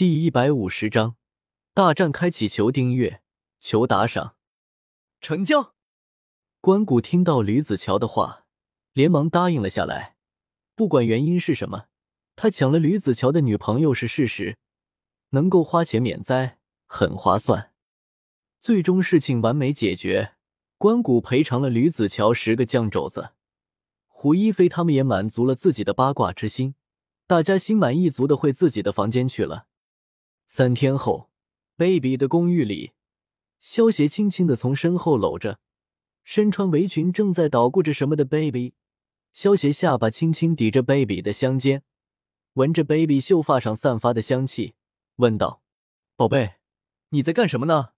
第一百五十章大战开启，求订阅，求打赏，成交。关谷听到吕子乔的话，连忙答应了下来。不管原因是什么，他抢了吕子乔的女朋友是事实，能够花钱免灾，很划算。最终事情完美解决，关谷赔偿了吕子乔十个酱肘子，胡一菲他们也满足了自己的八卦之心，大家心满意足的回自己的房间去了。三天后，baby 的公寓里，萧协轻轻的从身后搂着身穿围裙正在捣鼓着什么的 baby。萧协下巴轻轻抵着 baby 的香肩，闻着 baby 秀发上散发的香气，问道：“宝贝，你在干什么呢？”“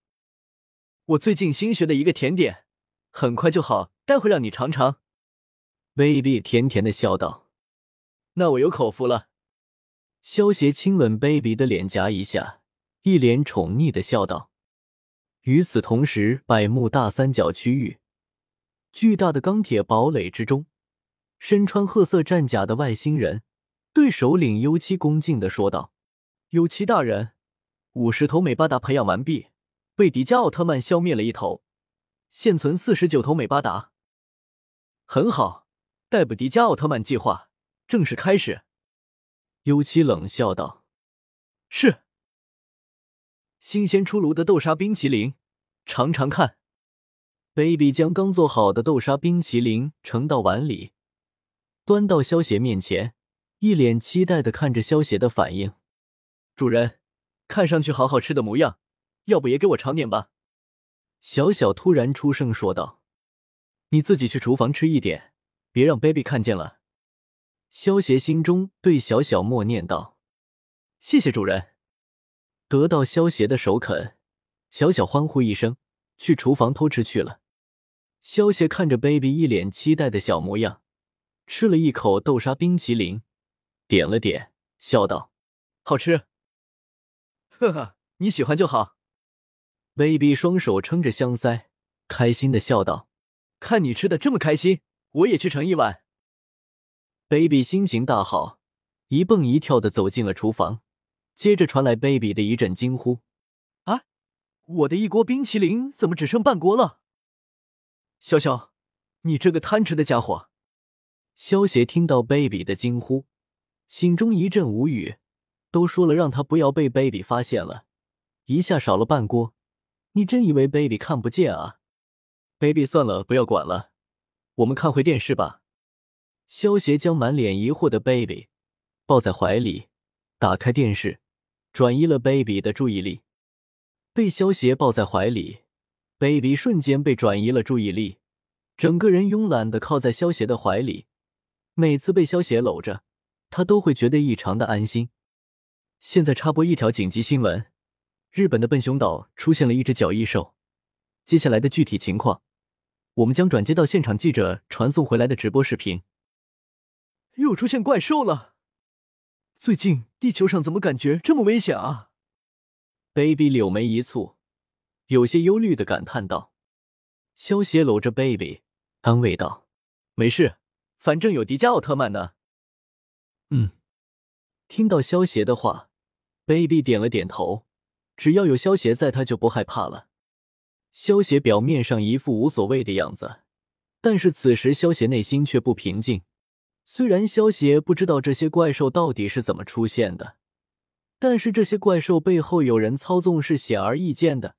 我最近新学的一个甜点，很快就好，待会让你尝尝。”baby 甜甜的笑道。“那我有口福了。”萧协亲吻 baby 的脸颊一下，一脸宠溺的笑道。与此同时，百慕大三角区域，巨大的钢铁堡垒之中，身穿褐色战甲的外星人对首领幽七恭敬的说道：“幽七大人，五十头美巴达培养完毕，被迪迦奥特曼消灭了一头，现存四十九头美巴达。很好，逮捕迪迦奥特曼计划正式开始。”幽七冷笑道：“是。新鲜出炉的豆沙冰淇淋，尝尝看。”baby 将刚做好的豆沙冰淇淋盛到碗里，端到萧邪面前，一脸期待的看着萧邪的反应。主人，看上去好好吃的模样，要不也给我尝点吧？小小突然出声说道：“你自己去厨房吃一点，别让 baby 看见了。”萧协心中对小小默念道：“谢谢主人。”得到萧协的首肯，小小欢呼一声，去厨房偷吃去了。萧协看着 baby 一脸期待的小模样，吃了一口豆沙冰淇淋，点了点，笑道：“好吃。”呵呵，你喜欢就好。baby 双手撑着香腮，开心的笑道：“看你吃的这么开心，我也去盛一碗。” Baby 心情大好，一蹦一跳的走进了厨房，接着传来 baby 的一阵惊呼：“啊，我的一锅冰淇淋怎么只剩半锅了？”潇潇，你这个贪吃的家伙！萧协听到 baby 的惊呼，心中一阵无语。都说了让他不要被 baby 发现了，一下少了半锅，你真以为 baby 看不见啊？baby 算了，不要管了，我们看回电视吧。萧协将满脸疑惑的 baby 抱在怀里，打开电视，转移了 baby 的注意力。被萧协抱在怀里，baby 瞬间被转移了注意力，整个人慵懒的靠在萧协的怀里。每次被萧协搂着，他都会觉得异常的安心。现在插播一条紧急新闻：日本的笨熊岛出现了一只角异兽。接下来的具体情况，我们将转接到现场记者传送回来的直播视频。又出现怪兽了！最近地球上怎么感觉这么危险啊？baby 柳眉一蹙，有些忧虑的感叹道。萧协搂着 baby 安慰道：“没事，反正有迪迦奥特曼呢。”嗯，听到萧协的话，baby 点了点头。只要有萧协在，他就不害怕了。萧协表面上一副无所谓的样子，但是此时萧协内心却不平静。虽然萧协不知道这些怪兽到底是怎么出现的，但是这些怪兽背后有人操纵是显而易见的。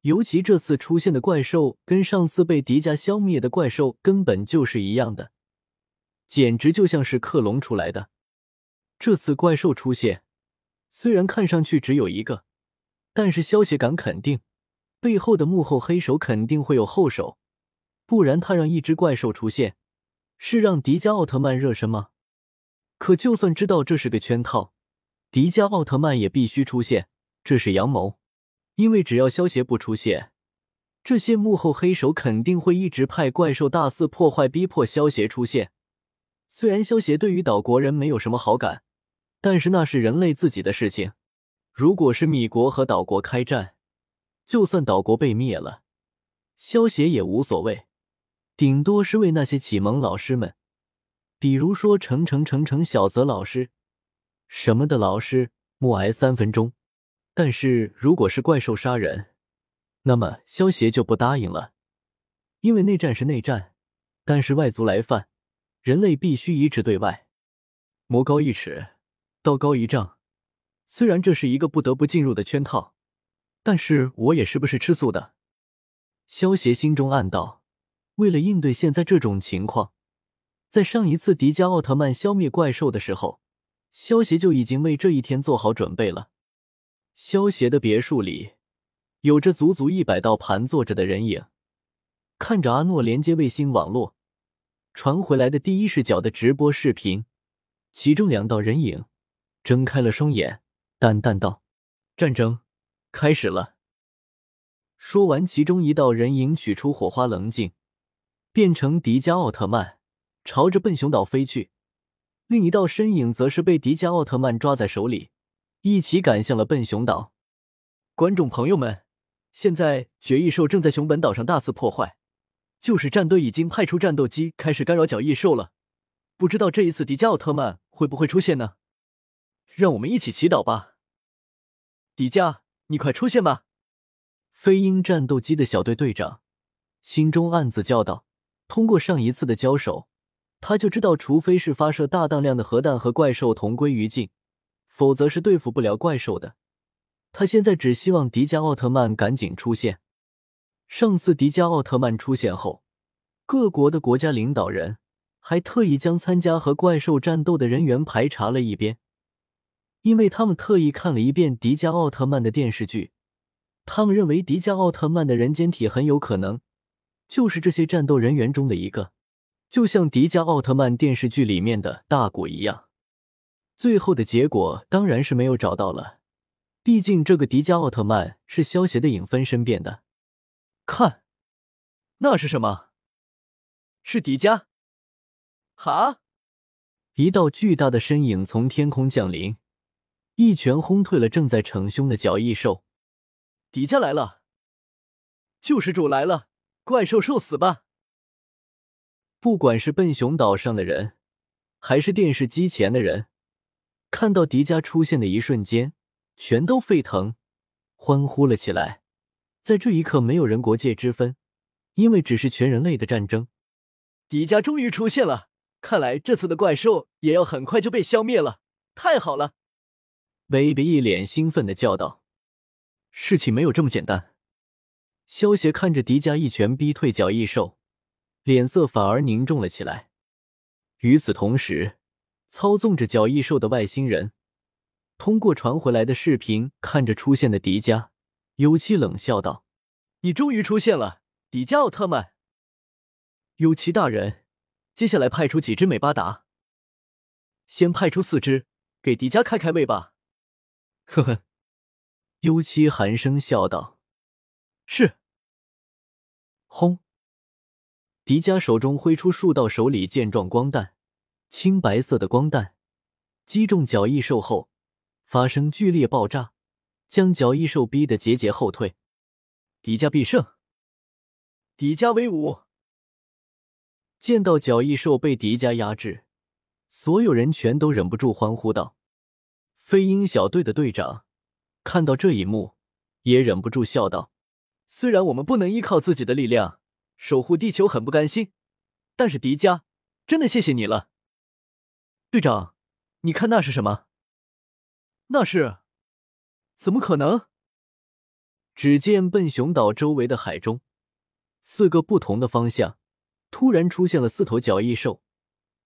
尤其这次出现的怪兽跟上次被迪迦消灭的怪兽根本就是一样的，简直就像是克隆出来的。这次怪兽出现，虽然看上去只有一个，但是萧协敢肯定，背后的幕后黑手肯定会有后手，不然他让一只怪兽出现。是让迪迦奥特曼热身吗？可就算知道这是个圈套，迪迦奥特曼也必须出现，这是阳谋。因为只要萧协不出现，这些幕后黑手肯定会一直派怪兽大肆破坏，逼迫萧协出现。虽然萧协对于岛国人没有什么好感，但是那是人类自己的事情。如果是米国和岛国开战，就算岛国被灭了，萧协也无所谓。顶多是为那些启蒙老师们，比如说程程程程小泽老师什么的老师，默哀三分钟。但是如果是怪兽杀人，那么萧协就不答应了，因为内战是内战，但是外族来犯，人类必须一致对外。魔高一尺，道高一丈。虽然这是一个不得不进入的圈套，但是我也是不是吃素的？萧协心中暗道。为了应对现在这种情况，在上一次迪迦奥特曼消灭怪兽的时候，萧协就已经为这一天做好准备了。萧协的别墅里，有着足足一百道盘坐着的人影，看着阿诺连接卫星网络传回来的第一视角的直播视频，其中两道人影睁开了双眼，淡淡道：“战争开始了。”说完，其中一道人影取出火花棱镜。变成迪迦奥特曼，朝着笨熊岛飞去。另一道身影则是被迪迦奥特曼抓在手里，一起赶向了笨熊岛。观众朋友们，现在绝异兽正在熊本岛上大肆破坏，救世战队已经派出战斗机开始干扰角异兽了。不知道这一次迪迦奥特曼会不会出现呢？让我们一起祈祷吧。迪迦，你快出现吧！飞鹰战斗机的小队队长心中暗自叫道。通过上一次的交手，他就知道，除非是发射大当量的核弹和怪兽同归于尽，否则是对付不了怪兽的。他现在只希望迪迦奥特曼赶紧出现。上次迪迦奥特曼出现后，各国的国家领导人还特意将参加和怪兽战斗的人员排查了一遍，因为他们特意看了一遍迪迦奥特曼的电视剧，他们认为迪迦奥特曼的人间体很有可能。就是这些战斗人员中的一个，就像迪迦奥特曼电视剧里面的大古一样。最后的结果当然是没有找到了，毕竟这个迪迦奥特曼是萧协的影分身变的。看，那是什么？是迪迦？哈！一道巨大的身影从天空降临，一拳轰退了正在逞凶的角异兽。迪迦来了，救世主来了！怪兽受死吧！不管是笨熊岛上的人，还是电视机前的人，看到迪迦出现的一瞬间，全都沸腾，欢呼了起来。在这一刻，没有人国界之分，因为只是全人类的战争。迪迦终于出现了，看来这次的怪兽也要很快就被消灭了。太好了！baby 一脸兴奋的叫道：“事情没有这么简单。”萧协看着迪迦一拳逼退角异兽，脸色反而凝重了起来。与此同时，操纵着角异兽的外星人通过传回来的视频看着出现的迪迦，有气冷笑道：“你终于出现了，迪迦奥特曼。有奇大人，接下来派出几只美巴达？先派出四只，给迪迦开开胃吧。”呵呵，尤七寒声笑道。是。轰！迪迦手中挥出数道手里剑状光弹，青白色的光弹击中角异兽后，发生剧烈爆炸，将角异兽逼得节节后退。迪迦必胜！迪迦威武！见到角异兽被迪迦压制，所有人全都忍不住欢呼道：“飞鹰小队的队长看到这一幕，也忍不住笑道。”虽然我们不能依靠自己的力量守护地球，很不甘心，但是迪迦，真的谢谢你了，队长。你看那是什么？那是？怎么可能？只见笨熊岛周围的海中，四个不同的方向突然出现了四头角异兽。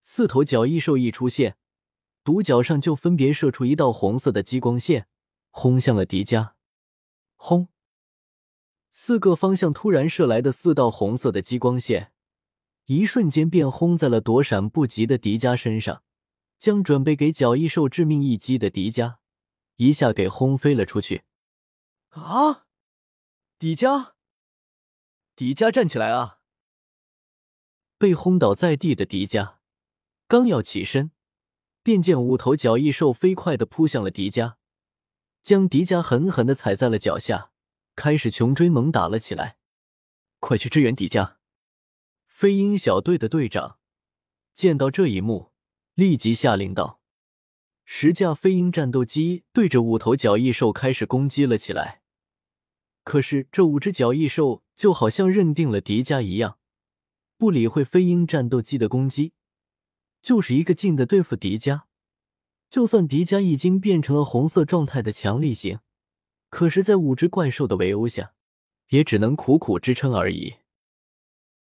四头角异兽一出现，独角上就分别射出一道红色的激光线，轰向了迪迦。轰！四个方向突然射来的四道红色的激光线，一瞬间便轰在了躲闪不及的迪迦身上，将准备给角异兽致命一击的迪迦一下给轰飞了出去。啊！迪迦，迪迦站起来啊！被轰倒在地的迪迦刚要起身，便见五头角异兽飞快的扑向了迪迦，将迪迦狠狠的踩在了脚下。开始穷追猛打了起来，快去支援迪迦！飞鹰小队的队长见到这一幕，立即下令道：“十架飞鹰战斗机对着五头角翼兽开始攻击了起来。可是这五只角翼兽就好像认定了迪迦一样，不理会飞鹰战斗机的攻击，就是一个劲的对付迪迦。就算迪迦已经变成了红色状态的强力型，可是，在五只怪兽的围殴下，也只能苦苦支撑而已。